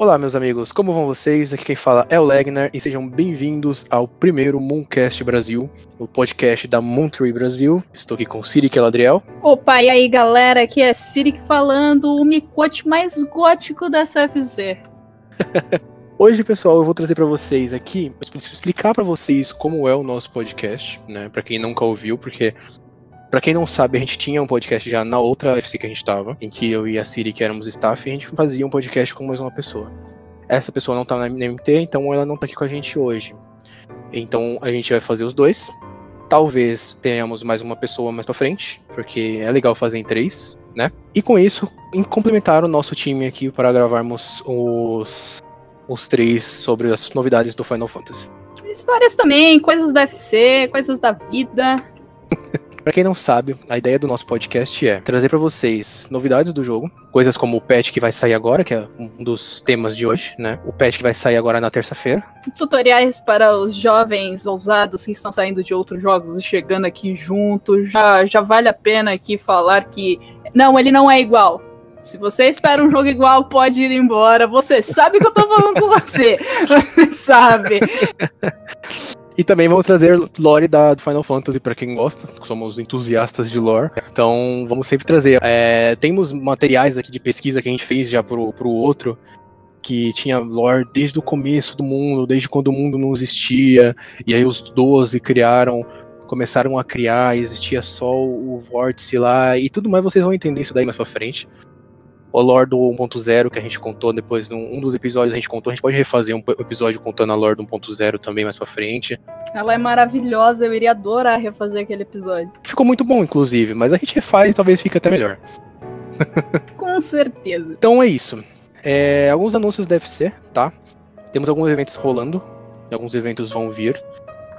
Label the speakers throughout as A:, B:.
A: Olá, meus amigos, como vão vocês? Aqui quem fala é o Legner e sejam bem-vindos ao primeiro Mooncast Brasil, o podcast da Moontree Brasil. Estou aqui com Siri Adriel.
B: Opa, e aí galera, aqui é Siri falando, o micote mais gótico da CFZ.
A: Hoje, pessoal, eu vou trazer para vocês aqui, explicar para vocês como é o nosso podcast, né? Para quem nunca ouviu, porque Pra quem não sabe, a gente tinha um podcast já na outra FC que a gente tava, em que eu e a Siri, que éramos staff, a gente fazia um podcast com mais uma pessoa. Essa pessoa não tá na MT, então ela não tá aqui com a gente hoje. Então a gente vai fazer os dois. Talvez tenhamos mais uma pessoa mais pra frente, porque é legal fazer em três, né? E com isso, em complementar o nosso time aqui para gravarmos os, os três sobre as novidades do Final Fantasy.
B: Histórias também, coisas da FC, coisas da vida.
A: Para quem não sabe, a ideia do nosso podcast é trazer para vocês novidades do jogo, coisas como o patch que vai sair agora, que é um dos temas de hoje, né? O patch que vai sair agora na terça-feira.
B: Tutoriais para os jovens ousados que estão saindo de outros jogos e chegando aqui junto. Já, já vale a pena aqui falar que não, ele não é igual. Se você espera um jogo igual, pode ir embora. Você sabe que eu tô falando com você. Você sabe.
A: E também vamos trazer lore da, do Final Fantasy para quem gosta, somos entusiastas de lore. Então vamos sempre trazer. É, temos materiais aqui de pesquisa que a gente fez já pro, pro outro, que tinha lore desde o começo do mundo, desde quando o mundo não existia, e aí os 12 criaram, começaram a criar, existia só o vórtice lá, e tudo mais vocês vão entender isso daí mais pra frente o lore do 1.0 que a gente contou depois, num um dos episódios a gente contou, a gente pode refazer um episódio contando a lore do 1.0 também mais pra frente.
B: Ela é maravilhosa, eu iria adorar refazer aquele episódio.
A: Ficou muito bom, inclusive, mas a gente refaz e talvez fique até melhor.
B: Com certeza.
A: Então é isso. É, alguns anúncios deve ser, tá? Temos alguns eventos rolando, alguns eventos vão vir.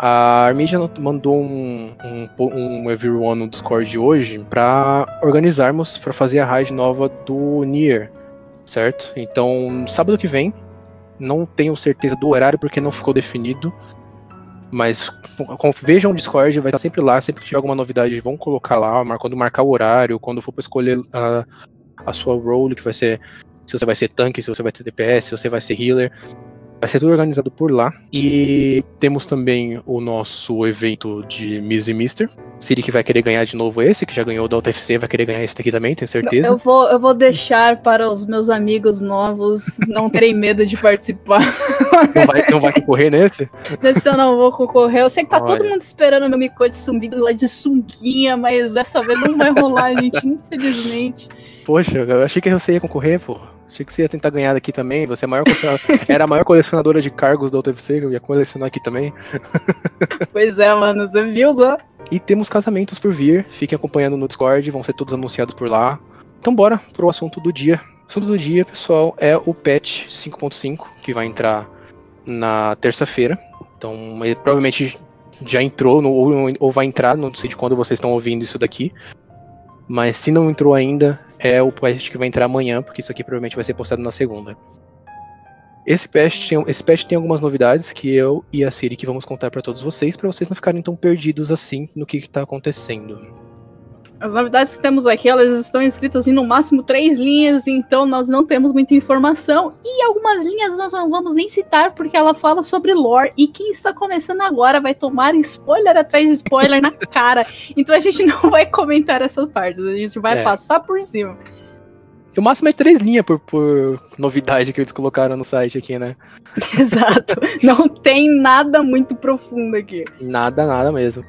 A: A Armija mandou um, um, um everyone no Discord hoje para organizarmos para fazer a raid nova do Nier, certo? Então, sábado que vem, não tenho certeza do horário porque não ficou definido, mas vejam o Discord, vai estar sempre lá, sempre que tiver alguma novidade, vão colocar lá, quando marcar o horário, quando for para escolher a, a sua role, que vai ser se você vai ser tanque, se você vai ser DPS, se você vai ser healer. Vai ser tudo organizado por lá. E temos também o nosso evento de Miss e Mister. Siri que vai querer ganhar de novo esse, que já ganhou da UTFC, vai querer ganhar esse aqui também, tenho certeza.
B: Eu vou, eu vou deixar para os meus amigos novos não terem medo de participar.
A: Não vai, não vai concorrer nesse?
B: Nesse eu não vou concorrer. Eu sei que tá Olha. todo mundo esperando meu Mikote sumido lá de sunguinha, mas dessa vez não vai rolar, gente, infelizmente.
A: Poxa, eu achei que você ia concorrer, pô. Achei que você ia tentar ganhar daqui também. Você é maior era a maior colecionadora de cargos da UTFC, eu ia colecionar aqui também.
B: Pois é, mano, você viu só?
A: E temos casamentos por vir. Fiquem acompanhando no Discord, vão ser todos anunciados por lá. Então bora pro assunto do dia. O assunto do dia, pessoal, é o patch 5.5, que vai entrar na terça-feira. Então, ele provavelmente já entrou, no, ou, ou vai entrar, não sei de quando vocês estão ouvindo isso daqui. Mas se não entrou ainda, é o patch que vai entrar amanhã, porque isso aqui provavelmente vai ser postado na segunda. Esse patch tem, esse patch tem algumas novidades que eu e a Siri que vamos contar para todos vocês, para vocês não ficarem tão perdidos assim no que está acontecendo.
B: As novidades que temos aqui, elas estão escritas em no máximo três linhas, então nós não temos muita informação. E algumas linhas nós não vamos nem citar, porque ela fala sobre lore. E quem está começando agora vai tomar spoiler atrás de spoiler na cara. Então a gente não vai comentar essas partes, a gente vai é. passar por cima.
A: O máximo é três linhas por, por novidade que eles colocaram no site aqui, né?
B: Exato. Não tem nada muito profundo aqui.
A: Nada, nada mesmo.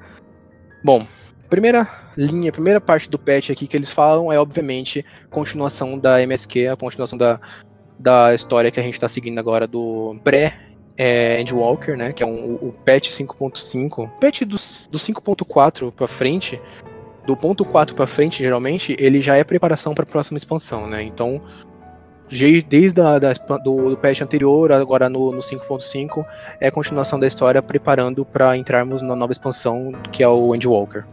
A: Bom, primeira linha, a primeira parte do patch aqui que eles falam é, obviamente, continuação da MSQ, a continuação da, da história que a gente está seguindo agora do pré é, Endwalker, né, que é um, o patch 5.5. Patch do, do 5.4 para frente, do ponto 4 para frente, geralmente, ele já é preparação para a próxima expansão, né? Então, desde a, da, do, do patch anterior, agora no, no 5.5, é continuação da história preparando para entrarmos na nova expansão, que é o Endwalker.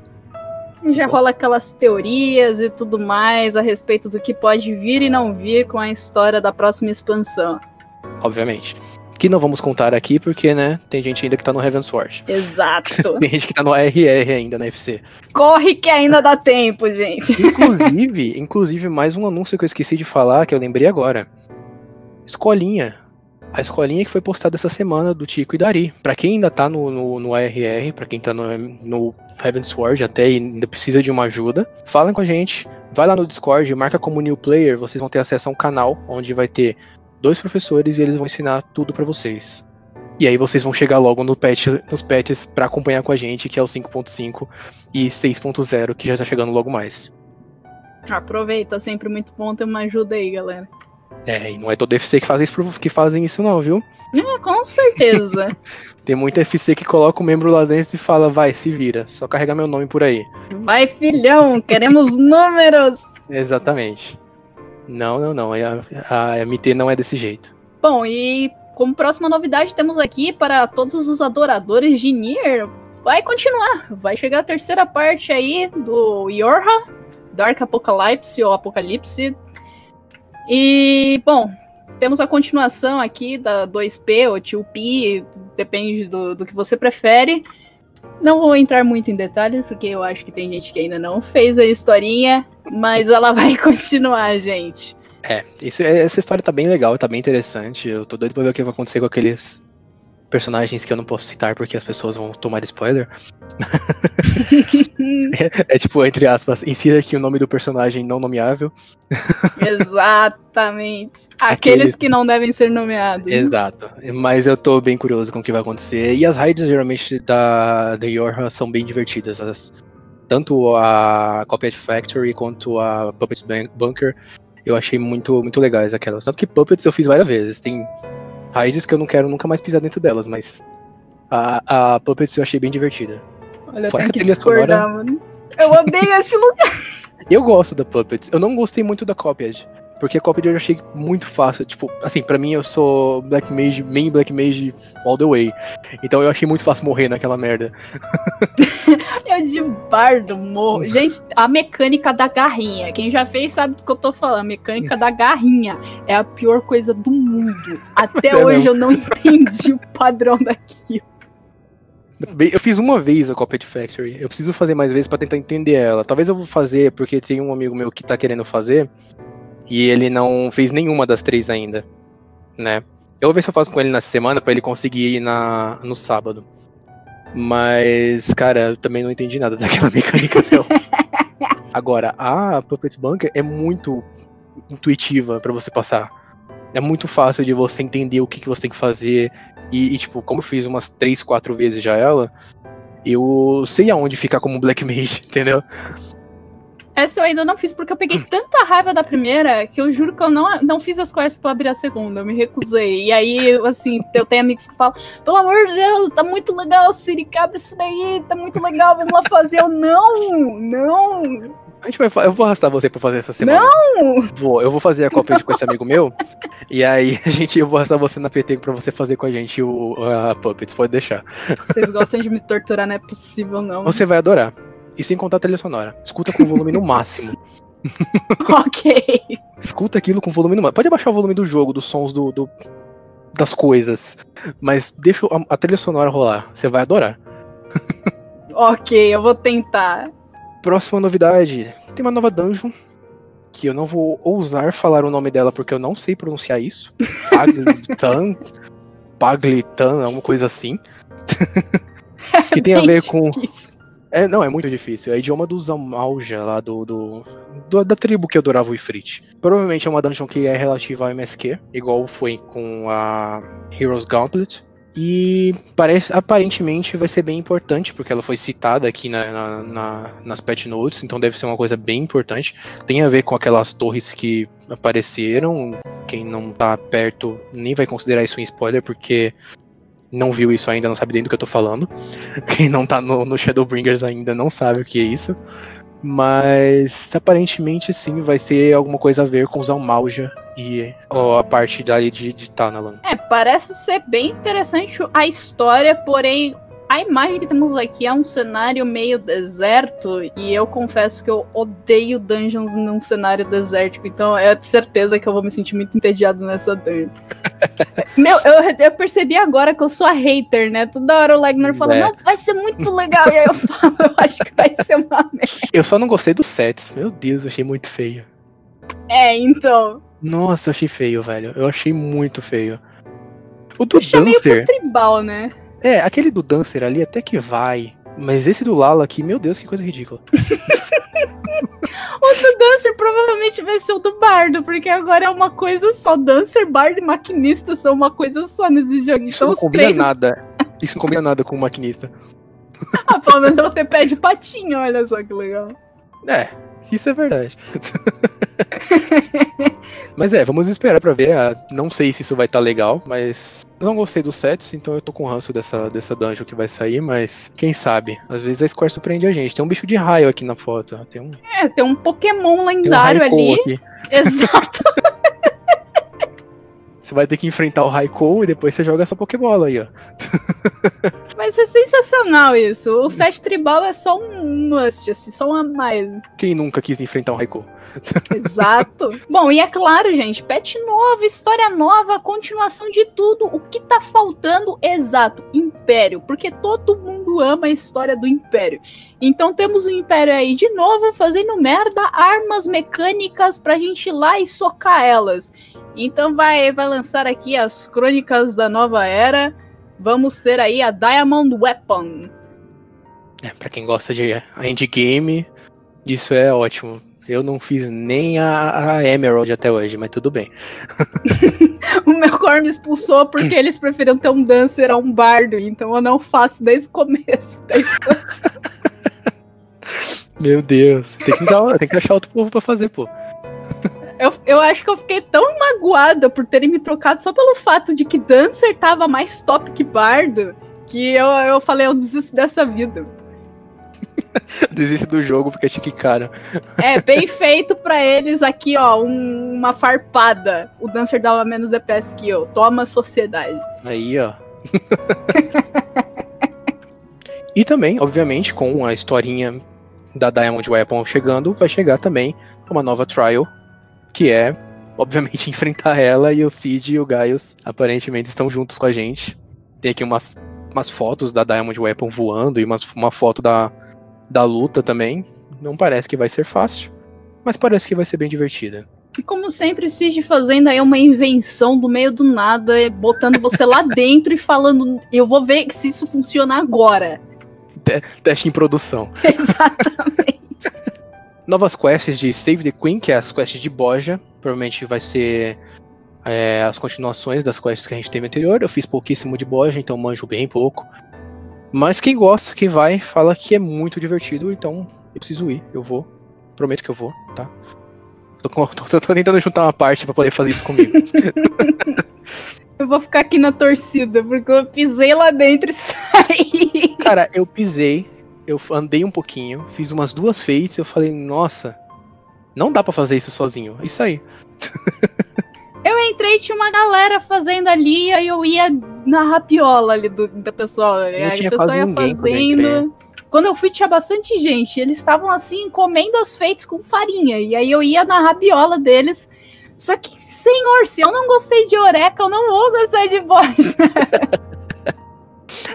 B: Já rola aquelas teorias e tudo mais a respeito do que pode vir e não vir com a história da próxima expansão.
A: Obviamente. Que não vamos contar aqui porque, né, tem gente ainda que tá no Heavensward.
B: Exato.
A: tem gente que tá no RR ainda na FC.
B: Corre que ainda dá tempo, gente.
A: Inclusive, inclusive, mais um anúncio que eu esqueci de falar, que eu lembrei agora. escolinha. A escolinha que foi postada essa semana do Tico e Dari. Pra quem ainda tá no, no, no ARR, pra quem tá no, no Heavensward até e ainda precisa de uma ajuda, falem com a gente. Vai lá no Discord, marca como new player, vocês vão ter acesso a um canal onde vai ter dois professores e eles vão ensinar tudo pra vocês. E aí vocês vão chegar logo no patch, nos patches pra acompanhar com a gente, que é o 5.5 e 6.0, que já tá chegando logo mais.
B: Aproveita, sempre muito bom ter uma ajuda aí, galera.
A: É, e não é todo FC que, faz isso, que fazem isso não, viu?
B: É, com certeza.
A: Tem muito FC que coloca o membro lá dentro e fala, vai, se vira, só carregar meu nome por aí.
B: Vai, filhão, queremos números!
A: Exatamente. Não, não, não, a, a MT não é desse jeito.
B: Bom, e como próxima novidade temos aqui para todos os adoradores de Nier, vai continuar. Vai chegar a terceira parte aí do Yorha, Dark Apocalypse ou Apocalipse. E, bom, temos a continuação aqui da 2P ou 2P, depende do, do que você prefere. Não vou entrar muito em detalhes, porque eu acho que tem gente que ainda não fez a historinha, mas ela vai continuar, gente.
A: É, isso, essa história tá bem legal, tá bem interessante. Eu tô doido pra ver o que vai acontecer com aqueles personagens que eu não posso citar porque as pessoas vão tomar spoiler. é, é, tipo, entre aspas, insira aqui o nome do personagem não nomeável.
B: Exatamente. Aqueles, Aqueles, que não devem ser nomeados.
A: Exato. Mas eu tô bem curioso com o que vai acontecer. E as raids geralmente da, da Yorha são bem divertidas. As, tanto a Copy Factory quanto a Puppets Bunker eu achei muito, muito legais aquelas. Tanto que Puppets eu fiz várias vezes. Tem raízes que eu não quero nunca mais pisar dentro delas, mas a, a Puppets eu achei bem divertida.
B: Olha, Fora que, que discordar, sonora... mano. Eu odeio esse lugar.
A: eu gosto da Puppets. Eu não gostei muito da Copied. Porque a Copied eu achei muito fácil. Tipo, assim, pra mim eu sou Black Mage, main Black Mage all the way. Então eu achei muito fácil morrer naquela merda.
B: de bardo morro. Gente, a mecânica da garrinha. Quem já fez sabe do que eu tô falando. A mecânica da garrinha é a pior coisa do mundo. Até hoje eu não entendi o padrão daquilo.
A: Eu fiz uma vez a Copied Factory. Eu preciso fazer mais vezes para tentar entender ela. Talvez eu vou fazer, porque tem um amigo meu que tá querendo fazer. E ele não fez nenhuma das três ainda, né? Eu vou ver se eu faço com ele na semana para ele conseguir ir na, no sábado. Mas, cara, eu também não entendi nada daquela mecânica não. Agora, a Puppet Bunker é muito intuitiva para você passar. É muito fácil de você entender o que, que você tem que fazer. E, e, tipo, como eu fiz umas 3, 4 vezes já ela, eu sei aonde ficar como Black Mage, entendeu?
B: Essa eu ainda não fiz porque eu peguei tanta raiva da primeira que eu juro que eu não, não fiz as quests pra abrir a segunda. Eu me recusei. E aí, assim, eu tenho amigos que falam: pelo amor de Deus, tá muito legal, Siri, abre isso daí, tá muito legal, vamos lá fazer. Eu não, não.
A: A gente vai, eu vou arrastar você pra fazer essa semana.
B: Não!
A: Vou, eu vou fazer a cópia com esse amigo meu. e aí a gente, eu vou arrastar você na PT pra você fazer com a gente o a Puppets, pode deixar.
B: Vocês gostam de me torturar, não é possível, não.
A: Você vai adorar. E sem contar a trilha sonora. Escuta com o volume no máximo.
B: ok.
A: Escuta aquilo com volume no máximo. Pode abaixar o volume do jogo, dos sons do, do das coisas. Mas deixa a, a trilha sonora rolar. Você vai adorar.
B: ok, eu vou tentar.
A: Próxima novidade. Tem uma nova dungeon. Que eu não vou ousar falar o nome dela porque eu não sei pronunciar isso. Paglitan. Paglitan, alguma coisa assim. que tem a ver com. É, não, é muito difícil. É idioma dos Amalja, lá do, do, do, da tribo que adorava o Ifrit. Provavelmente é uma dungeon que é relativa ao MSQ, igual foi com a Heroes Gauntlet. E parece, aparentemente vai ser bem importante, porque ela foi citada aqui na, na, na, nas patch notes, então deve ser uma coisa bem importante. Tem a ver com aquelas torres que apareceram. Quem não tá perto nem vai considerar isso um spoiler, porque não viu isso ainda, não sabe nem do que eu tô falando. Quem não tá no, no Shadowbringers ainda não sabe o que é isso. Mas aparentemente sim, vai ter alguma coisa a ver com os Almalja e ó, a parte dali de, de Tanalan.
B: É, parece ser bem interessante a história, porém a imagem que temos aqui é um cenário meio deserto e eu confesso que eu odeio dungeons num cenário desértico, então é de certeza que eu vou me sentir muito entediado nessa dungeon. Meu, eu, eu, percebi agora que eu sou a hater, né? Toda hora o Legner fala, é. não, vai ser muito legal, e aí eu falo, eu acho que vai ser uma merda.
A: Eu só não gostei dos sets, meu Deus, eu achei muito feio.
B: É, então.
A: Nossa, eu achei feio, velho. Eu achei muito feio. O do
B: Puxa meio
A: Dancer.
B: tribal, né?
A: É, aquele do Dancer ali até que vai. Mas esse do Lala aqui, meu Deus, que coisa ridícula.
B: O do Dancer provavelmente vai ser o do Bardo, porque agora é uma coisa só. Dancer, Bardo e Maquinista são uma coisa só nesse jogo.
A: Isso
B: Então
A: não combina
B: três.
A: nada. Isso não combina nada com o maquinista.
B: Ah, pelo menos ela ter pé de patinho, olha só que legal.
A: É, isso é verdade. mas é, vamos esperar pra ver. Não sei se isso vai estar legal, mas não gostei dos sets, então eu tô com ranço dessa, dessa dungeon que vai sair, mas quem sabe? Às vezes a Square surpreende a gente. Tem um bicho de raio aqui na foto. Tem um,
B: É, tem um Pokémon
A: um
B: lendário
A: Raikou
B: ali.
A: aqui.
B: Exato.
A: Você vai ter que enfrentar o Raikou e depois você joga essa Pokébola aí, ó.
B: Vai ser sensacional isso. O set tribal é só um must, assim, só um a mais.
A: Quem nunca quis enfrentar um Raikou?
B: Exato. Bom, e é claro, gente, patch novo, história nova, continuação de tudo. O que tá faltando? Exato, Império. Porque todo mundo ama a história do Império. Então temos o Império aí de novo fazendo merda, armas mecânicas pra gente ir lá e socar elas. Então vai, vai lançar aqui as crônicas da nova era. Vamos ter aí a Diamond Weapon.
A: É, pra quem gosta de endgame, isso é ótimo. Eu não fiz nem a, a Emerald até hoje, mas tudo bem.
B: O meu core me expulsou porque eles preferiram ter um dancer a um bardo, então eu não faço desde o começo da expansão.
A: Meu Deus. Tem que, dar, tem que achar outro povo pra fazer, pô.
B: Eu, eu acho que eu fiquei tão magoada por terem me trocado só pelo fato de que dancer tava mais top que bardo, que eu, eu falei, eu desisto dessa vida.
A: Desiste do jogo porque achei que cara.
B: É, bem feito pra eles aqui, ó, um- uma farpada. O dancer dava menos DPS que eu. Toma sociedade.
A: Aí, ó. e também, obviamente, com a historinha da Diamond Weapon chegando, vai chegar também uma nova trial, que é, obviamente, enfrentar ela e o Cid e o Gaius aparentemente estão juntos com a gente. Tem aqui umas, umas fotos da Diamond Weapon voando e umas, uma foto da, da luta também. Não parece que vai ser fácil, mas parece que vai ser bem divertida.
B: E como sempre, Cid fazendo aí uma invenção do meio do nada, é, botando você lá dentro e falando, eu vou ver se isso funciona agora.
A: Teste em produção.
B: Exatamente.
A: novas quests de Save the Queen, que é as quests de Boja. Provavelmente vai ser é, as continuações das quests que a gente teve anterior. Eu fiz pouquíssimo de Boja, então manjo bem pouco. Mas quem gosta, quem vai, fala que é muito divertido, então eu preciso ir. Eu vou. Prometo que eu vou, tá? Tô, com- tô- tô tentando juntar uma parte pra poder fazer isso comigo.
B: Eu vou ficar aqui na torcida, porque eu pisei lá dentro e saí.
A: Cara, eu pisei, eu andei um pouquinho, fiz umas duas feitas, eu falei, nossa, não dá pra fazer isso sozinho. Isso aí.
B: Eu entrei tinha uma galera fazendo ali, e aí eu ia na rapiola ali do, da pessoa. Aí
A: Não
B: a pessoa ia fazendo. Quando eu fui, tinha bastante gente. Eles estavam assim, comendo as feitas com farinha. E aí eu ia na rabiola deles. Só que, senhor, se eu não gostei de Oreca, eu não vou gostar de boss.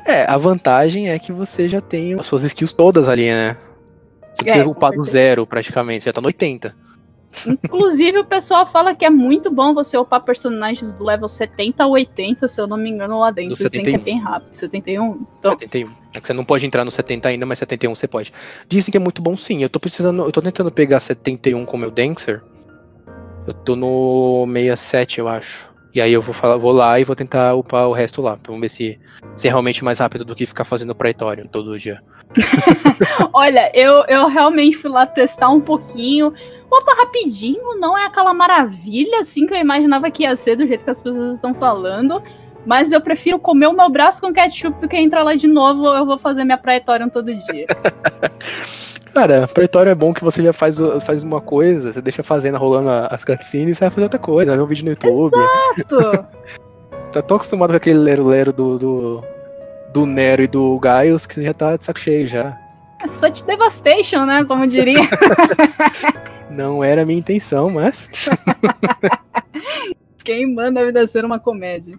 A: É, a vantagem é que você já tem as suas skills todas ali, né? Você
B: É,
A: precisa
B: com
A: upar do zero, praticamente. Você já tá no 80.
B: Inclusive, o pessoal fala que é muito bom você upar personagens do level 70 a 80, se eu não me engano, lá dentro.
A: Do
B: Dizem que é
A: 71.
B: bem rápido. 71? Então,
A: 71. É que você não pode entrar no 70 ainda, mas 71 você pode. Dizem que é muito bom sim. Eu tô precisando. Eu tô tentando pegar 71 com o meu Dancer. Eu tô no 67, eu acho. E aí eu vou, falar, vou lá e vou tentar upar o resto lá. Vamos ver se, se é realmente mais rápido do que ficar fazendo Praetório todo dia.
B: Olha, eu, eu realmente fui lá testar um pouquinho. Opa, rapidinho, não é aquela maravilha assim que eu imaginava que ia ser, do jeito que as pessoas estão falando. Mas eu prefiro comer o meu braço com ketchup do que entrar lá de novo. Eu vou fazer minha Praetorium todo dia.
A: Cara, Praetório é bom que você já faz, faz uma coisa, você deixa fazendo, rolando as cutscenes e você vai fazer outra coisa, vai ver um vídeo no YouTube.
B: Exato.
A: Tá tão acostumado com aquele lero-lero do, do, do Nero e do Gaius que você já tá de saco cheio já.
B: É such devastation, né? Como diria.
A: Não era a minha intenção, mas.
B: Quem manda a vida ser uma comédia.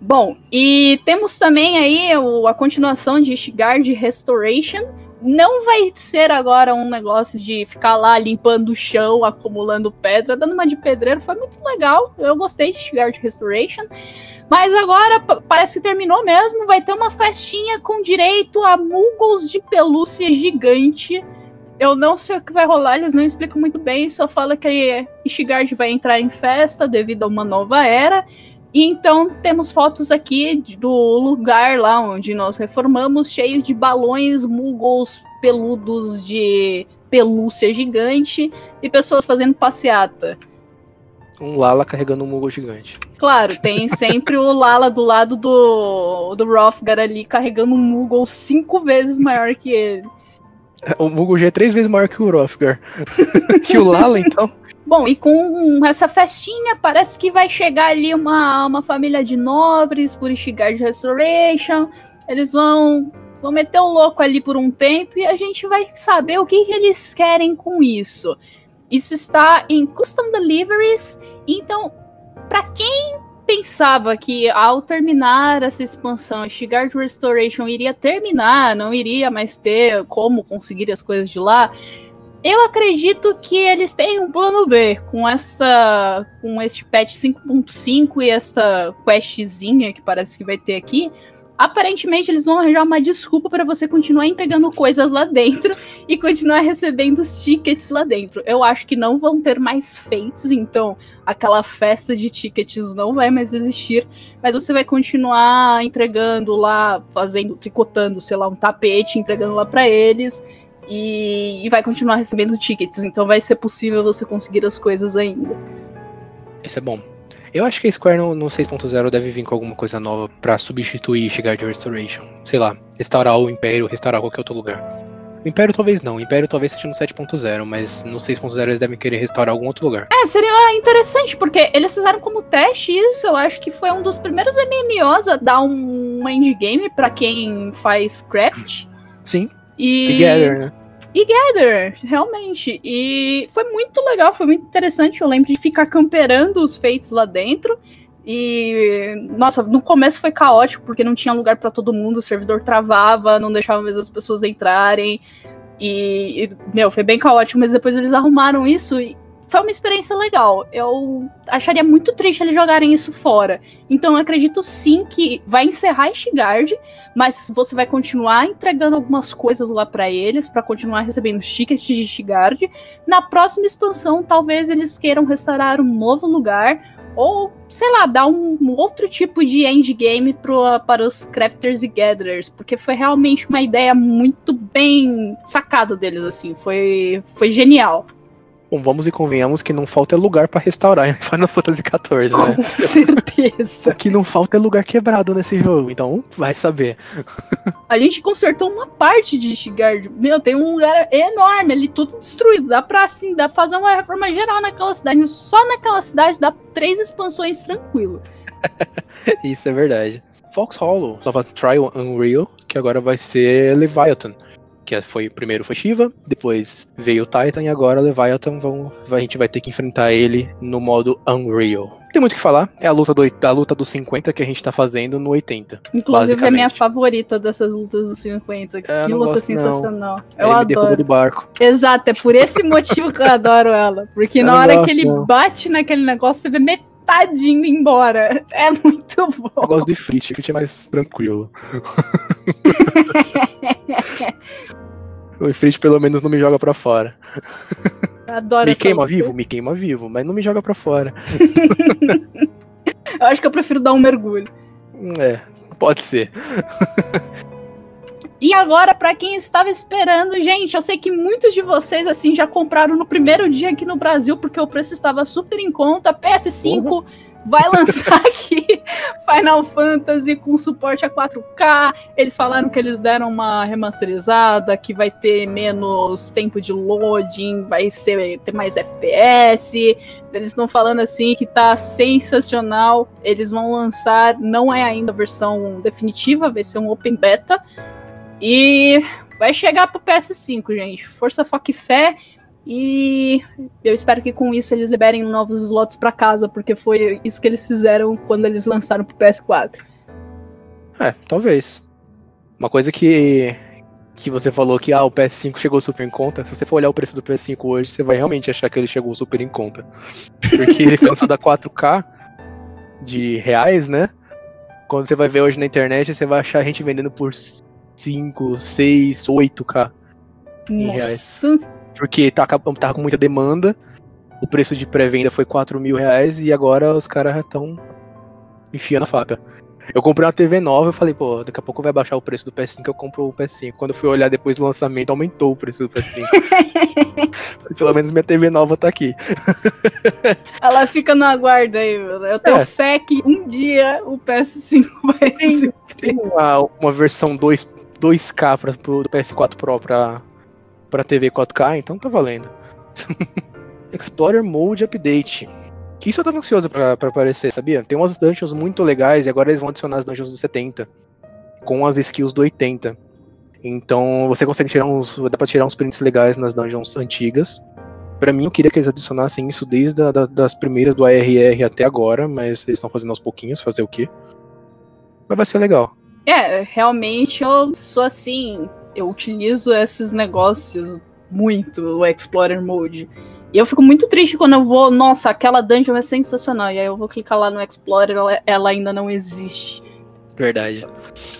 B: Bom, e temos também aí a continuação de Ishgard Restoration. Não vai ser agora um negócio de ficar lá limpando o chão, acumulando pedra, dando uma de pedreiro. Foi muito legal. Eu gostei de Shigard Restoration. Mas agora parece que terminou mesmo. Vai ter uma festinha com direito a muggles de pelúcia gigante. Eu não sei o que vai rolar, eles não explicam muito bem, só fala que Ishigard vai entrar em festa devido a uma nova era. E então temos fotos aqui do lugar lá onde nós reformamos, cheio de balões, muggles peludos de pelúcia gigante e pessoas fazendo passeata.
A: Um Lala carregando um Muggle gigante.
B: Claro, tem sempre o Lala do lado do, do Rothgar ali carregando um Muggle cinco vezes maior que ele.
A: O Muggle já é três vezes maior que o Rothgar. que o Lala, então.
B: Bom, e com essa festinha, parece que vai chegar ali uma, uma família de nobres por Ishigard Restoration. Eles vão, vão meter o louco ali por um tempo e a gente vai saber o que, que eles querem com isso. Isso está em Custom Deliveries. Então, para quem pensava que ao terminar essa expansão, Ishigard Restoration iria terminar, não iria mais ter como conseguir as coisas de lá, eu acredito que eles têm um plano B com essa com este patch 5.5 e esta questzinha que parece que vai ter aqui. Aparentemente eles vão arranjar uma desculpa para você continuar entregando coisas lá dentro e continuar recebendo os tickets lá dentro. Eu acho que não vão ter mais feitos, então aquela festa de tickets não vai mais existir, mas você vai continuar entregando lá, fazendo, tricotando, sei lá, um tapete, entregando lá para eles e, e vai continuar recebendo tickets, então vai ser possível você conseguir as coisas ainda.
A: Isso é bom. Eu acho que a Square no, no 6.0 deve vir com alguma coisa nova para substituir chegar de Restoration. Sei lá, restaurar o Império, restaurar qualquer outro lugar. O Império talvez não, o Império talvez seja no 7.0, mas no 6.0 eles devem querer restaurar algum outro lugar.
B: É, seria interessante, porque eles fizeram como teste isso, eu acho que foi um dos primeiros MMOs a dar um, um endgame para quem faz craft.
A: Sim.
B: E...
A: Together, né?
B: E Gather, realmente. E foi muito legal, foi muito interessante. Eu lembro de ficar camperando os feitos lá dentro. E, nossa, no começo foi caótico, porque não tinha lugar para todo mundo, o servidor travava, não deixava mesmo as pessoas entrarem. E, e, meu, foi bem caótico, mas depois eles arrumaram isso e foi uma experiência legal. Eu acharia muito triste eles jogarem isso fora. Então eu acredito sim que vai encerrar Ishigard, mas você vai continuar entregando algumas coisas lá para eles, para continuar recebendo tickets de Ishigard. Na próxima expansão, talvez eles queiram restaurar um novo lugar. Ou, sei lá, dar um outro tipo de endgame pro, para os crafters e gatherers, porque foi realmente uma ideia muito bem sacada deles, assim, foi, foi genial.
A: Vamos e convenhamos que não falta lugar para restaurar em Final Fantasy XIV, né?
B: Com certeza.
A: O que não falta é lugar quebrado nesse jogo, então vai saber.
B: A gente consertou uma parte de Ishigard. Meu, tem um lugar enorme ali, tudo destruído. Dá pra, assim, dá pra fazer uma reforma geral naquela cidade. Só naquela cidade dá três expansões tranquilo.
A: Isso é verdade. Fox Hollow, nova Trial Unreal, que agora vai ser Leviathan que foi primeiro foi Shiva, depois veio o Titan e agora o Leviathan vão, a gente vai ter que enfrentar ele no modo Unreal. Tem muito o que falar, é a luta do a luta dos 50 que a gente tá fazendo no 80.
B: Inclusive é a minha favorita dessas lutas dos 50. Que é, luta gosto, sensacional. Não. Eu ele adoro.
A: do barco.
B: Exato, é por esse motivo que eu adoro ela, porque eu na hora gosto, que ele não. bate naquele negócio, você vê metade indo embora. É muito bom.
A: Eu gosto de Frit, Frit é mais tranquilo. o Ifrit pelo menos não me joga pra fora.
B: Adoro
A: Me queima luta. vivo? Me queima vivo, mas não me joga pra fora.
B: eu acho que eu prefiro dar um mergulho.
A: É, pode ser.
B: E agora, para quem estava esperando, gente, eu sei que muitos de vocês assim já compraram no primeiro dia aqui no Brasil, porque o preço estava super em conta. PS5 uhum vai lançar aqui Final Fantasy com suporte a 4K. Eles falaram que eles deram uma remasterizada, que vai ter menos tempo de loading, vai ser ter mais FPS. Eles estão falando assim que tá sensacional. Eles vão lançar, não é ainda a versão definitiva, vai ser um open beta. E vai chegar pro PS5, gente. Força, foca e fé. E eu espero que com isso eles liberem novos slots para casa, porque foi isso que eles fizeram quando eles lançaram pro PS4.
A: É, talvez. Uma coisa que que você falou que ah, o PS5 chegou super em conta. Se você for olhar o preço do PS5 hoje, você vai realmente achar que ele chegou super em conta. Porque ele foi lançado a 4K de reais, né? Quando você vai ver hoje na internet, você vai achar a gente vendendo por 5, 6, 8K. Em reais.
B: Nossa.
A: Porque tá, tá com muita demanda. O preço de pré-venda foi 4 mil reais e agora os caras estão enfiando a faca. Eu comprei uma TV nova, eu falei, pô, daqui a pouco vai baixar o preço do PS5, eu compro o PS5. Quando eu fui olhar depois do lançamento, aumentou o preço do PS5. Pelo menos minha TV nova tá aqui.
B: Ela fica no aguardo aí, meu. Eu tenho
A: É.
B: fé que um dia o PS5 vai
A: Tem-
B: ser
A: Tem uma, uma versão 2, 2K pra, pro, do PS4 Pro pra, pra TV 4K, então tá valendo. Explorer Mode Update. Que isso eu tava ansioso pra, pra aparecer, sabia? Tem umas dungeons muito legais e agora eles vão adicionar as dungeons do 70. Com as skills do 80. Então você consegue tirar uns. Dá pra tirar uns prints legais nas dungeons antigas. Pra mim, eu queria que eles adicionassem isso desde a, da- das primeiras do ARR até agora, mas eles estão fazendo aos pouquinhos, fazer o quê? Mas vai ser legal.
B: É, realmente eu sou assim. Eu utilizo esses negócios muito, o Explorer Mode. E eu fico muito triste quando eu vou. Nossa, aquela dungeon é sensacional. E aí eu vou clicar lá no Explorer, ela, ela ainda não existe.
A: Verdade.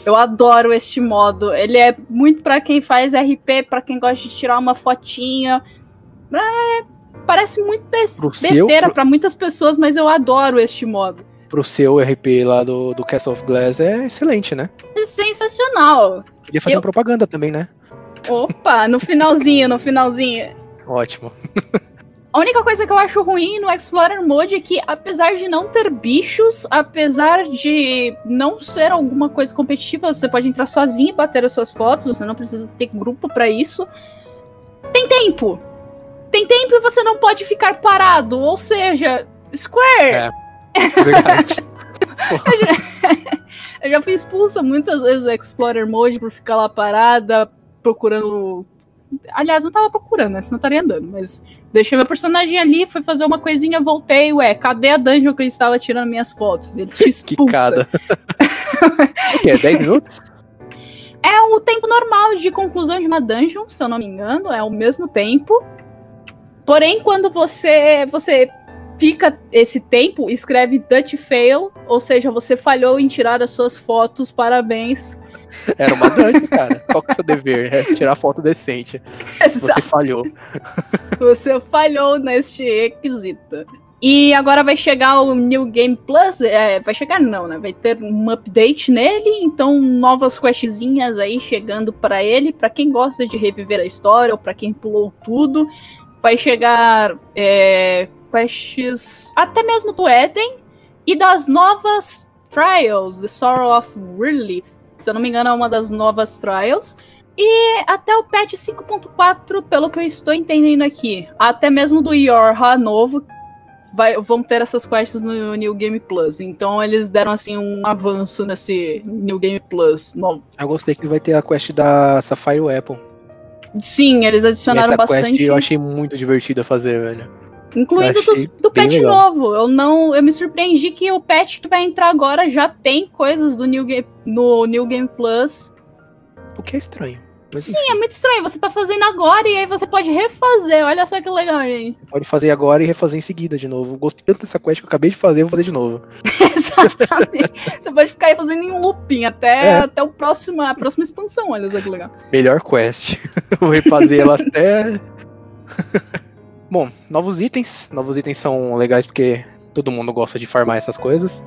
B: Eu adoro este modo. Ele é muito pra quem faz RP, pra quem gosta de tirar uma fotinha. É, parece muito besteira pra muitas pessoas, mas eu adoro este modo.
A: Pro seu RP lá do, do Castle of Glass é excelente, né?
B: É sensacional.
A: Podia fazer
B: Eu-
A: uma propaganda também, né?
B: Opa, no finalzinho, no finalzinho.
A: Ótimo.
B: A única coisa que eu acho ruim no Explorer Mode é que, apesar de não ter bichos, apesar de não ser alguma coisa competitiva, você pode entrar sozinho e bater as suas fotos, você não precisa ter grupo pra isso. Tem tempo! Tem tempo e você não pode ficar parado, ou seja, Square!
A: É. Verdade.
B: Eu já fui expulsa muitas vezes do Explorer Mode por ficar lá parada, procurando. Aliás, não tava procurando, né? Senão estaria andando, mas deixei meu personagem ali, fui fazer uma coisinha, voltei, ué, cadê a dungeon que eu estava tirando minhas fotos? Ele te expulsa.
A: Quicada. o que é? 10 minutos?
B: É o tempo normal de conclusão de uma dungeon, se eu não me engano, é o mesmo tempo. Porém, quando você você fica esse tempo, escreve Dutch fail, ou seja, você falhou em tirar as suas fotos, parabéns.
A: Era uma dungeon, cara. Qual que é o seu dever? É tirar foto decente. Você falhou.
B: Você falhou neste requisito. E agora vai chegar o New Game Plus. é, vai chegar não, né? Vai ter um update nele, então novas questzinhas aí chegando pra ele, Pra quem gosta de reviver a história ou pra quem pulou tudo. Vai chegar é, quests até mesmo do Eden e das novas Trials, The Sorrow of Relief. Se eu não me engano, é uma das novas Trials. E até o patch 5.4, pelo que eu estou entendendo aqui, até mesmo do Yorha novo, vai, vão ter essas quests no New Game Plus. Então eles deram assim um avanço nesse New Game Plus novo.
A: Eu gostei que vai ter a quest da Sapphire Apple.
B: Sim, eles adicionaram
A: Essa
B: bastante,
A: quest eu achei muito divertida fazer, velho.
B: Incluindo dos- do patch
A: legal.
B: novo. Eu não, eu me surpreendi que o patch que vai entrar agora já tem coisas do New Game, no New Game Plus.
A: O que é estranho.
B: Sim, é muito estranho. Você tá fazendo agora e aí você pode refazer. Olha só que legal, gente.
A: Pode fazer agora e refazer em seguida de novo. Gostei tanto dessa quest que eu acabei de fazer, vou fazer de novo.
B: Exatamente. Você pode ficar aí fazendo em um looping até,
A: É.
B: até o próximo, a próxima expansão. Olha só que legal.
A: Melhor quest. vou refazer ela até. Bom, novos itens. Novos itens são legais porque todo mundo gosta de farmar essas coisas.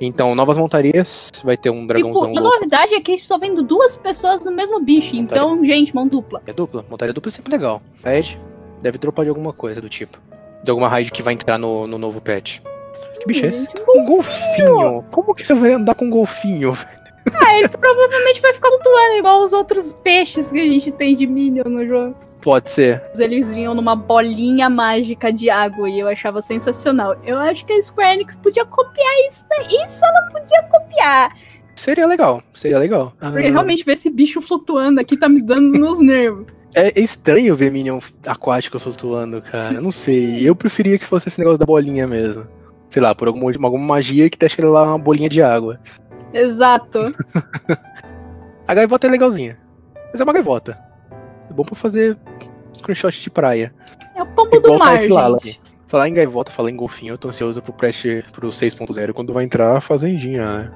A: Então, novas montarias. Vai ter um dragãozão
B: Tipo, a novidade é que estou vendo duas pessoas no mesmo bicho. Então, gente, mão dupla.
A: É dupla. Montaria dupla é sempre legal. Pad deve dropar de alguma coisa do tipo. De alguma raid que vai entrar no, no novo patch. Que bicho é esse? Um golfinho. Como que você vai andar com um golfinho?
B: Ah, ele provavelmente vai ficar flutuando igual os outros peixes que a gente tem de Minion no jogo.
A: Pode ser.
B: Eles vinham numa bolinha mágica de água e eu achava sensacional. Eu acho que a Square Enix podia copiar isso daí. Isso ela podia copiar.
A: Seria legal. Seria legal.
B: Porque
A: Ah,
B: realmente ver esse bicho flutuando aqui tá me dando nos nervos.
A: É estranho ver Minion aquático flutuando, cara. Não sei. Eu preferia que fosse esse negócio da bolinha mesmo. Sei lá, por alguma, alguma magia que deixa ele lá uma bolinha de água.
B: Exato.
A: A gaivota é legalzinha. Mas é uma gaivota. É bom pra fazer screenshot de praia.
B: É o pombo do
A: Igual tá
B: mar, gente.
A: Falar em gaivota, falar em golfinho, eu tô ansioso pro Prest pro 6.0 quando vai entrar a fazendinha, né?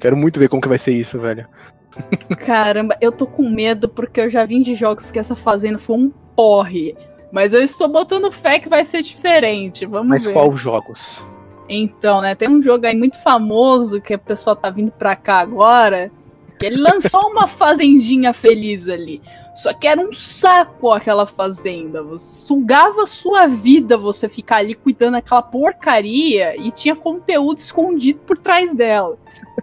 A: Quero muito ver como que vai ser isso, velho.
B: Caramba, eu tô com medo porque eu já vim de jogos que essa fazenda foi um porre. Mas eu estou botando fé que vai ser diferente. Vamos
A: Mas
B: ver.
A: qual jogos?
B: Então, né? Tem um jogo aí muito famoso que o pessoal tá vindo pra cá agora. Que ele lançou uma fazendinha feliz ali. Só que era um saco aquela fazenda. Você sugava sua vida você ficar ali cuidando daquela porcaria e tinha conteúdo escondido por trás dela.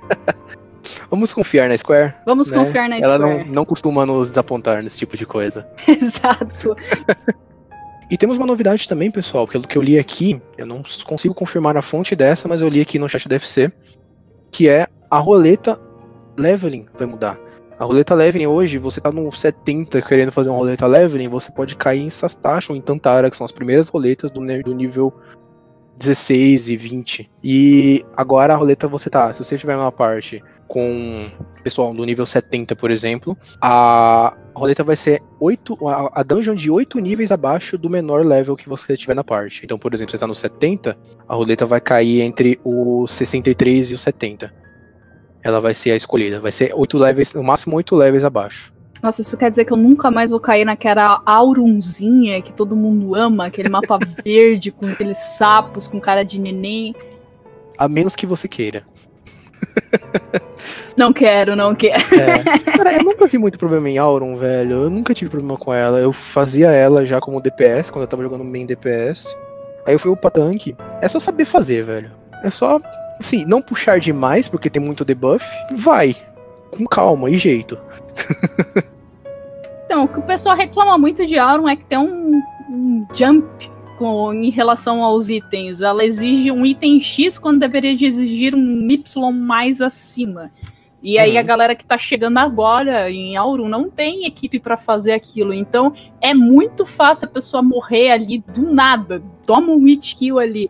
A: Vamos confiar na Square?
B: Vamos
A: né?
B: confiar na
A: Ela
B: Square.
A: não, não costuma nos desapontar nesse tipo de coisa.
B: Exato.
A: E temos uma novidade também, pessoal, pelo que eu li aqui, eu não consigo confirmar a fonte dessa, mas eu li aqui no chat da FC, que é a roleta leveling vai mudar. A roleta leveling hoje, você tá no 70 querendo fazer uma roleta leveling, você pode cair em Sastacha ou em Tantara, que são as primeiras roletas do, do nível 16 e 20. E agora a roleta você tá, se você tiver uma parte com pessoal do nível 70, por exemplo, a roleta vai ser 8, a, dungeon de 8 níveis abaixo do menor level que você tiver na parte. Então, por exemplo, você tá no 70, a roleta vai cair entre o 63 e o 70. Ela vai ser a escolhida, vai ser 8 levels, no máximo 8 levels abaixo.
B: Nossa, isso quer dizer que eu nunca mais vou cair naquela Aurunzinha que todo mundo ama, aquele mapa verde com aqueles sapos com cara de neném.
A: A menos que você queira.
B: Não quero, não quero.
A: É. Cara, eu nunca vi muito problema em Auron, velho. Eu nunca tive problema com ela. Eu fazia ela já como DPS, quando eu tava jogando main DPS. Aí eu fui upar tanque. É só saber fazer, velho. É só, assim, não puxar demais, porque tem muito debuff. Vai. Com calma e jeito.
B: Então, o que o pessoal reclama muito de Auron é que tem um, um jump com- em relação aos itens. Ela exige um item X quando deveria de exigir um Y mais acima. E aí
A: Uhum.
B: a galera que tá chegando agora em Auron não tem equipe pra fazer aquilo. Então é muito fácil a pessoa morrer ali do nada. Toma um hit kill ali.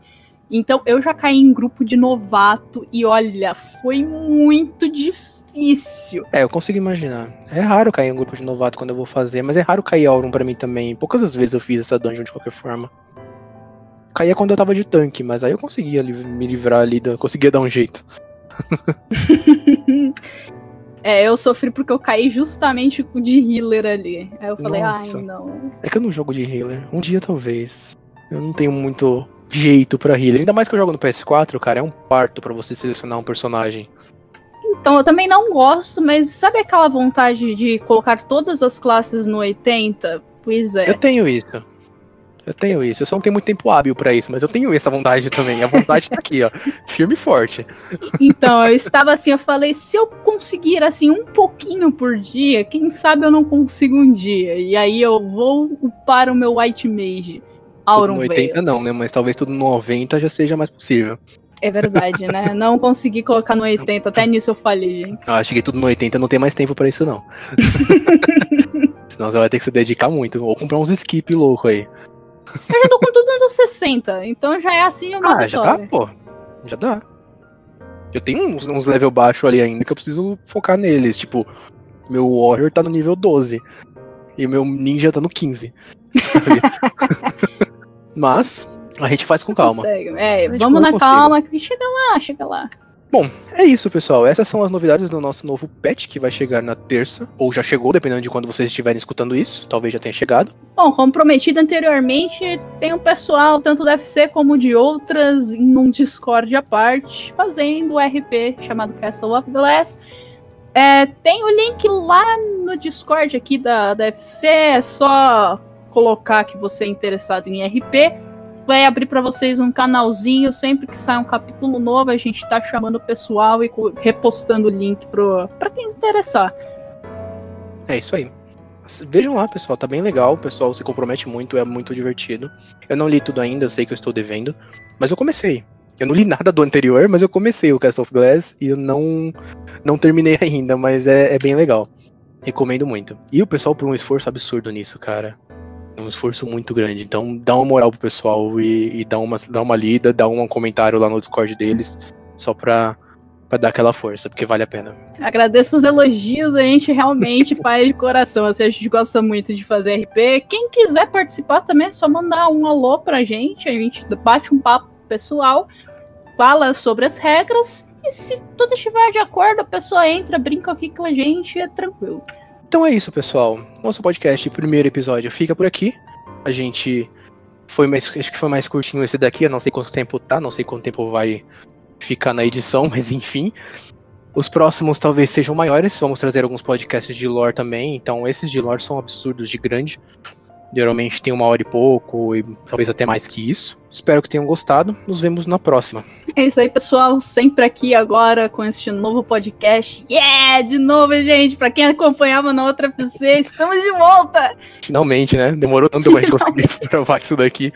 B: Então eu já caí em grupo de novato e olha, foi muito difícil.
A: É, eu consigo imaginar. É raro cair em grupo de novato quando eu vou fazer, mas é raro cair Auron pra mim também. Poucas das vezes eu fiz essa dungeon de qualquer forma. Caía quando eu tava de tanque, mas aí eu conseguia me livrar ali, da, conseguia dar um jeito.
B: É, eu sofri porque eu caí justamente de healer ali. Aí eu falei,
A: Nossa.
B: ai não.
A: É que eu não jogo de healer. Um dia talvez. Eu não tenho muito jeito pra healer. Ainda mais que eu jogo no PS4, cara, é um parto pra você selecionar um personagem.
B: Então eu também não gosto, mas sabe aquela vontade de colocar todas as classes no 80? Pois é.
A: Eu tenho isso. Eu tenho isso. Eu só não tenho muito tempo hábil pra isso, mas eu tenho essa vontade também. A vontade tá aqui, ó. Firme e forte.
B: Então, eu estava assim, eu falei, se eu conseguir assim um pouquinho por dia, quem sabe eu não consigo um dia. E aí eu vou upar o meu White Mage.
A: Tudo no
B: veio.
A: 80 não, né? Mas talvez tudo no 90 já seja mais possível.
B: É verdade, né? Não consegui colocar no 80, até nisso eu falhei, gente.
A: Ah, cheguei tudo no 80, não tem mais tempo pra isso não. Senão você vai ter que se dedicar muito. Ou comprar uns skip louco aí.
B: Eu já tô com tudo nos 60, então já é assim uma
A: Ah, já dá,
B: vitória.
A: pô. Já dá. Eu tenho uns, uns level baixo ali ainda que eu preciso focar neles. Tipo, meu Warrior tá no nível 12. E meu Ninja tá no 15. sabe? Mas, a gente faz com calma.
B: Consegue. É, vamos na calma, que chega lá, chega lá.
A: Bom, é isso, pessoal. Essas são as novidades do nosso novo patch que vai chegar na terça. Ou já chegou, dependendo de quando vocês estiverem escutando isso. Talvez já tenha chegado.
B: Bom, como prometido anteriormente, tem um pessoal, tanto da FC como de outras, em um Discord à parte, fazendo o RP chamado Castle of Glass. É, tem o link lá no Discord aqui da, da FC, é só colocar que você é interessado em RP. Vai abrir para vocês um canalzinho, sempre que sai um capítulo novo, a gente tá chamando o pessoal e repostando o link pro, pra quem interessar.
A: É isso aí. Vejam lá, pessoal, tá bem legal. O pessoal se compromete muito, é muito divertido. Eu não li tudo ainda, eu sei que eu estou devendo. Mas eu comecei. Eu não li nada do anterior, mas eu comecei o Castle of Glass e eu não, não terminei ainda, mas é, é bem legal. Recomendo muito. E o pessoal por um esforço absurdo nisso, cara. Um esforço muito grande. Então dá uma moral pro pessoal e, e dá, uma, dá uma lida, dá um comentário lá no Discord deles, só pra Pra dar aquela força, porque vale a pena.
B: Agradeço os elogios, a gente realmente faz de coração. Assim, a gente gosta muito de fazer RP. Quem quiser participar também é só mandar um alô pra gente. A gente bate um papo pessoal, fala sobre as regras. E se tudo estiver de acordo, a pessoa entra, brinca aqui com a gente é tranquilo.
A: Então é isso, pessoal. Nosso podcast, primeiro episódio, fica por aqui. A gente foi mais. Acho que foi mais curtinho esse daqui. Eu não sei quanto tempo tá, não sei quanto tempo vai ficar na edição, mas enfim. Os próximos talvez sejam maiores. Vamos trazer alguns podcasts de lore também. Então, esses de lore são absurdos de grande. Geralmente tem uma hora e pouco, e talvez até mais que isso. Espero que tenham gostado. Nos vemos na próxima.
B: É isso aí, pessoal. Sempre aqui agora com este novo podcast. Yeah! De novo, gente. Pra quem acompanhava na outra PC, estamos de volta!
A: Finalmente, né? Demorou tanto pra gente conseguir provar isso daqui.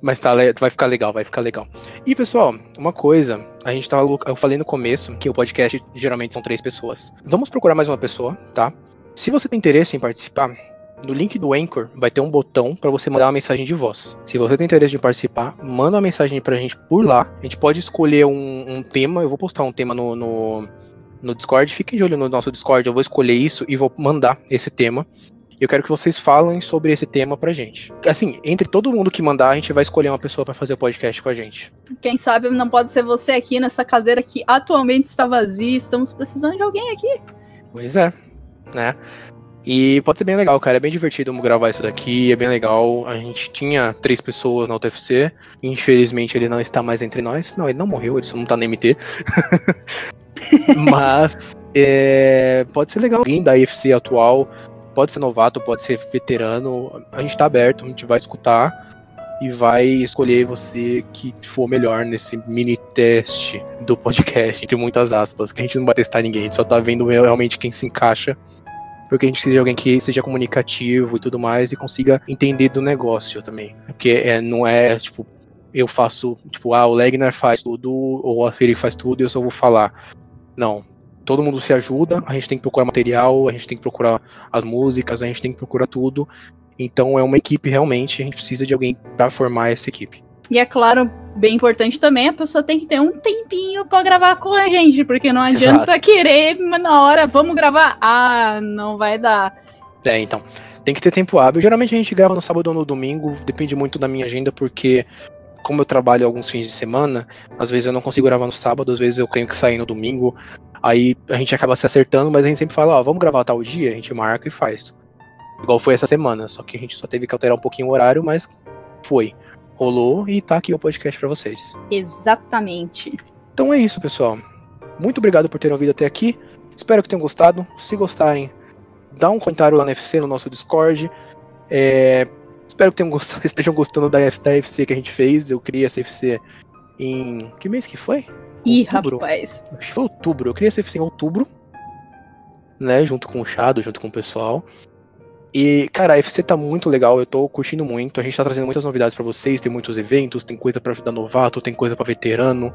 A: Mas tá, vai ficar legal, vai ficar legal. E pessoal, uma coisa, a gente tava. Eu falei no começo que o podcast geralmente são três pessoas. Vamos procurar mais uma pessoa, tá? Se você tem interesse em participar, no link do Anchor vai ter um botão para você mandar uma mensagem de voz. Se você tem interesse em participar, manda uma mensagem pra gente por lá. A gente pode escolher um, um tema. Eu vou postar um tema no, no, no Discord. Fiquem de olho no nosso Discord. Eu vou escolher isso e vou mandar esse tema. Eu quero que vocês falem sobre esse tema pra gente. Assim, entre todo mundo que mandar, a gente vai escolher uma pessoa para fazer o podcast com a gente.
B: Quem sabe não pode ser você aqui nessa cadeira que atualmente está vazia. Estamos precisando de alguém aqui.
A: Pois é, né? E pode ser bem legal, cara. É bem divertido gravar isso daqui, é bem legal. A gente tinha três pessoas na UTFC. Infelizmente ele não está mais entre nós. Não, ele não morreu, ele só não tá na MT. Mas é, pode ser legal. Alguém da IFC atual pode ser novato, pode ser veterano, a gente tá aberto, a gente vai escutar e vai escolher você que for melhor nesse mini teste do podcast, entre muitas aspas, que a gente não vai testar ninguém, a gente só tá vendo realmente quem se encaixa, porque a gente precisa de alguém que seja comunicativo e tudo mais e consiga entender do negócio também, porque é, não é, tipo, eu faço, tipo, ah, o Legner faz tudo, ou a Siri faz tudo e eu só vou falar. Não, todo mundo se ajuda, a gente tem que procurar material, a gente tem que procurar as músicas, a gente tem que procurar tudo. Então é uma equipe realmente, a gente precisa de alguém para formar essa equipe.
B: E é claro, bem importante também, a pessoa tem que ter um tempinho para gravar com a gente, porque não adianta Exato. querer na hora, vamos gravar, ah, não vai dar.
A: É, então, tem que ter tempo hábil. Geralmente a gente grava no sábado ou no domingo, depende muito da minha agenda, porque como eu trabalho alguns fins de semana, às vezes eu não consigo gravar no sábado, às vezes eu tenho que sair no domingo. Aí a gente acaba se acertando, mas a gente sempre fala, ó, vamos gravar tal dia, a gente marca e faz. Igual foi essa semana, só que a gente só teve que alterar um pouquinho o horário, mas foi. Rolou e tá aqui o podcast para vocês.
B: Exatamente.
A: Então é isso, pessoal. Muito obrigado por terem ouvido até aqui. Espero que tenham gostado. Se gostarem, dá um comentário lá no FC, no nosso Discord. É, Espero que gostado, estejam gostando da, da FC que a gente fez. Eu criei essa FC em. Que mês que foi?
B: Ih, outubro. rapaz.
A: Acho que foi outubro. Eu criei essa FC em outubro. Né? Junto com o Shadow, junto com o pessoal. E, cara, a FC tá muito legal, eu tô curtindo muito. A gente tá trazendo muitas novidades para vocês, tem muitos eventos, tem coisa para ajudar novato, tem coisa para veterano.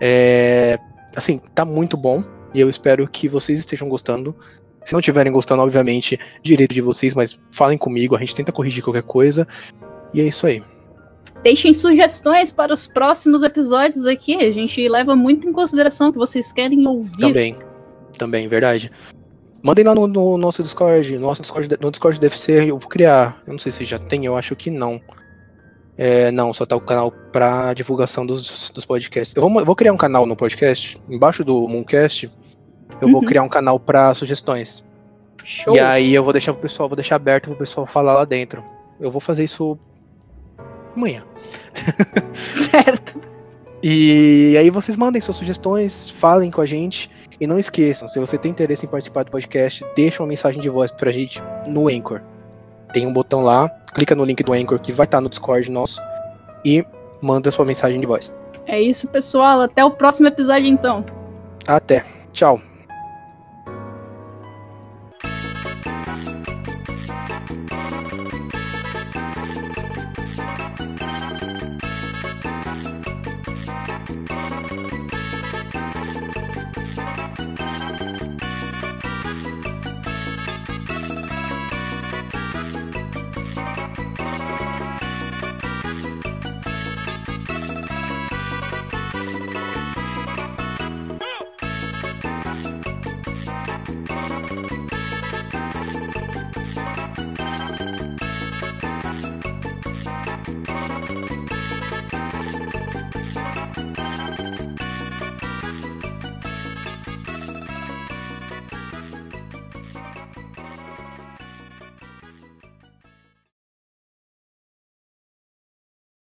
A: É. Assim, tá muito bom. E eu espero que vocês estejam gostando. Se não tiverem gostando, obviamente, direito de vocês, mas falem comigo, a gente tenta corrigir qualquer coisa. E é isso aí.
B: Deixem sugestões para os próximos episódios aqui. A gente leva muito em consideração o que vocês querem ouvir.
A: Também, também, verdade. Mandem lá no, no nosso Discord, no nosso Discord, no Discord deve ser, eu vou criar. Eu não sei se já tem, eu acho que não. É, não, só tá o canal para divulgação dos, dos podcasts. Eu vou, eu vou criar um canal no podcast, embaixo do Mooncast eu uhum. vou criar um canal para sugestões. Show. E aí eu vou deixar pro pessoal, vou deixar aberto pro pessoal falar lá dentro. Eu vou fazer isso amanhã.
B: certo.
A: E aí vocês mandem suas sugestões, falem com a gente. E não esqueçam, se você tem interesse em participar do podcast, deixa uma mensagem de voz pra gente no Anchor. Tem um botão lá, clica no link do Anchor que vai estar tá no Discord nosso e manda sua mensagem de voz.
B: É isso, pessoal. Até o próximo episódio, então.
A: Até. Tchau.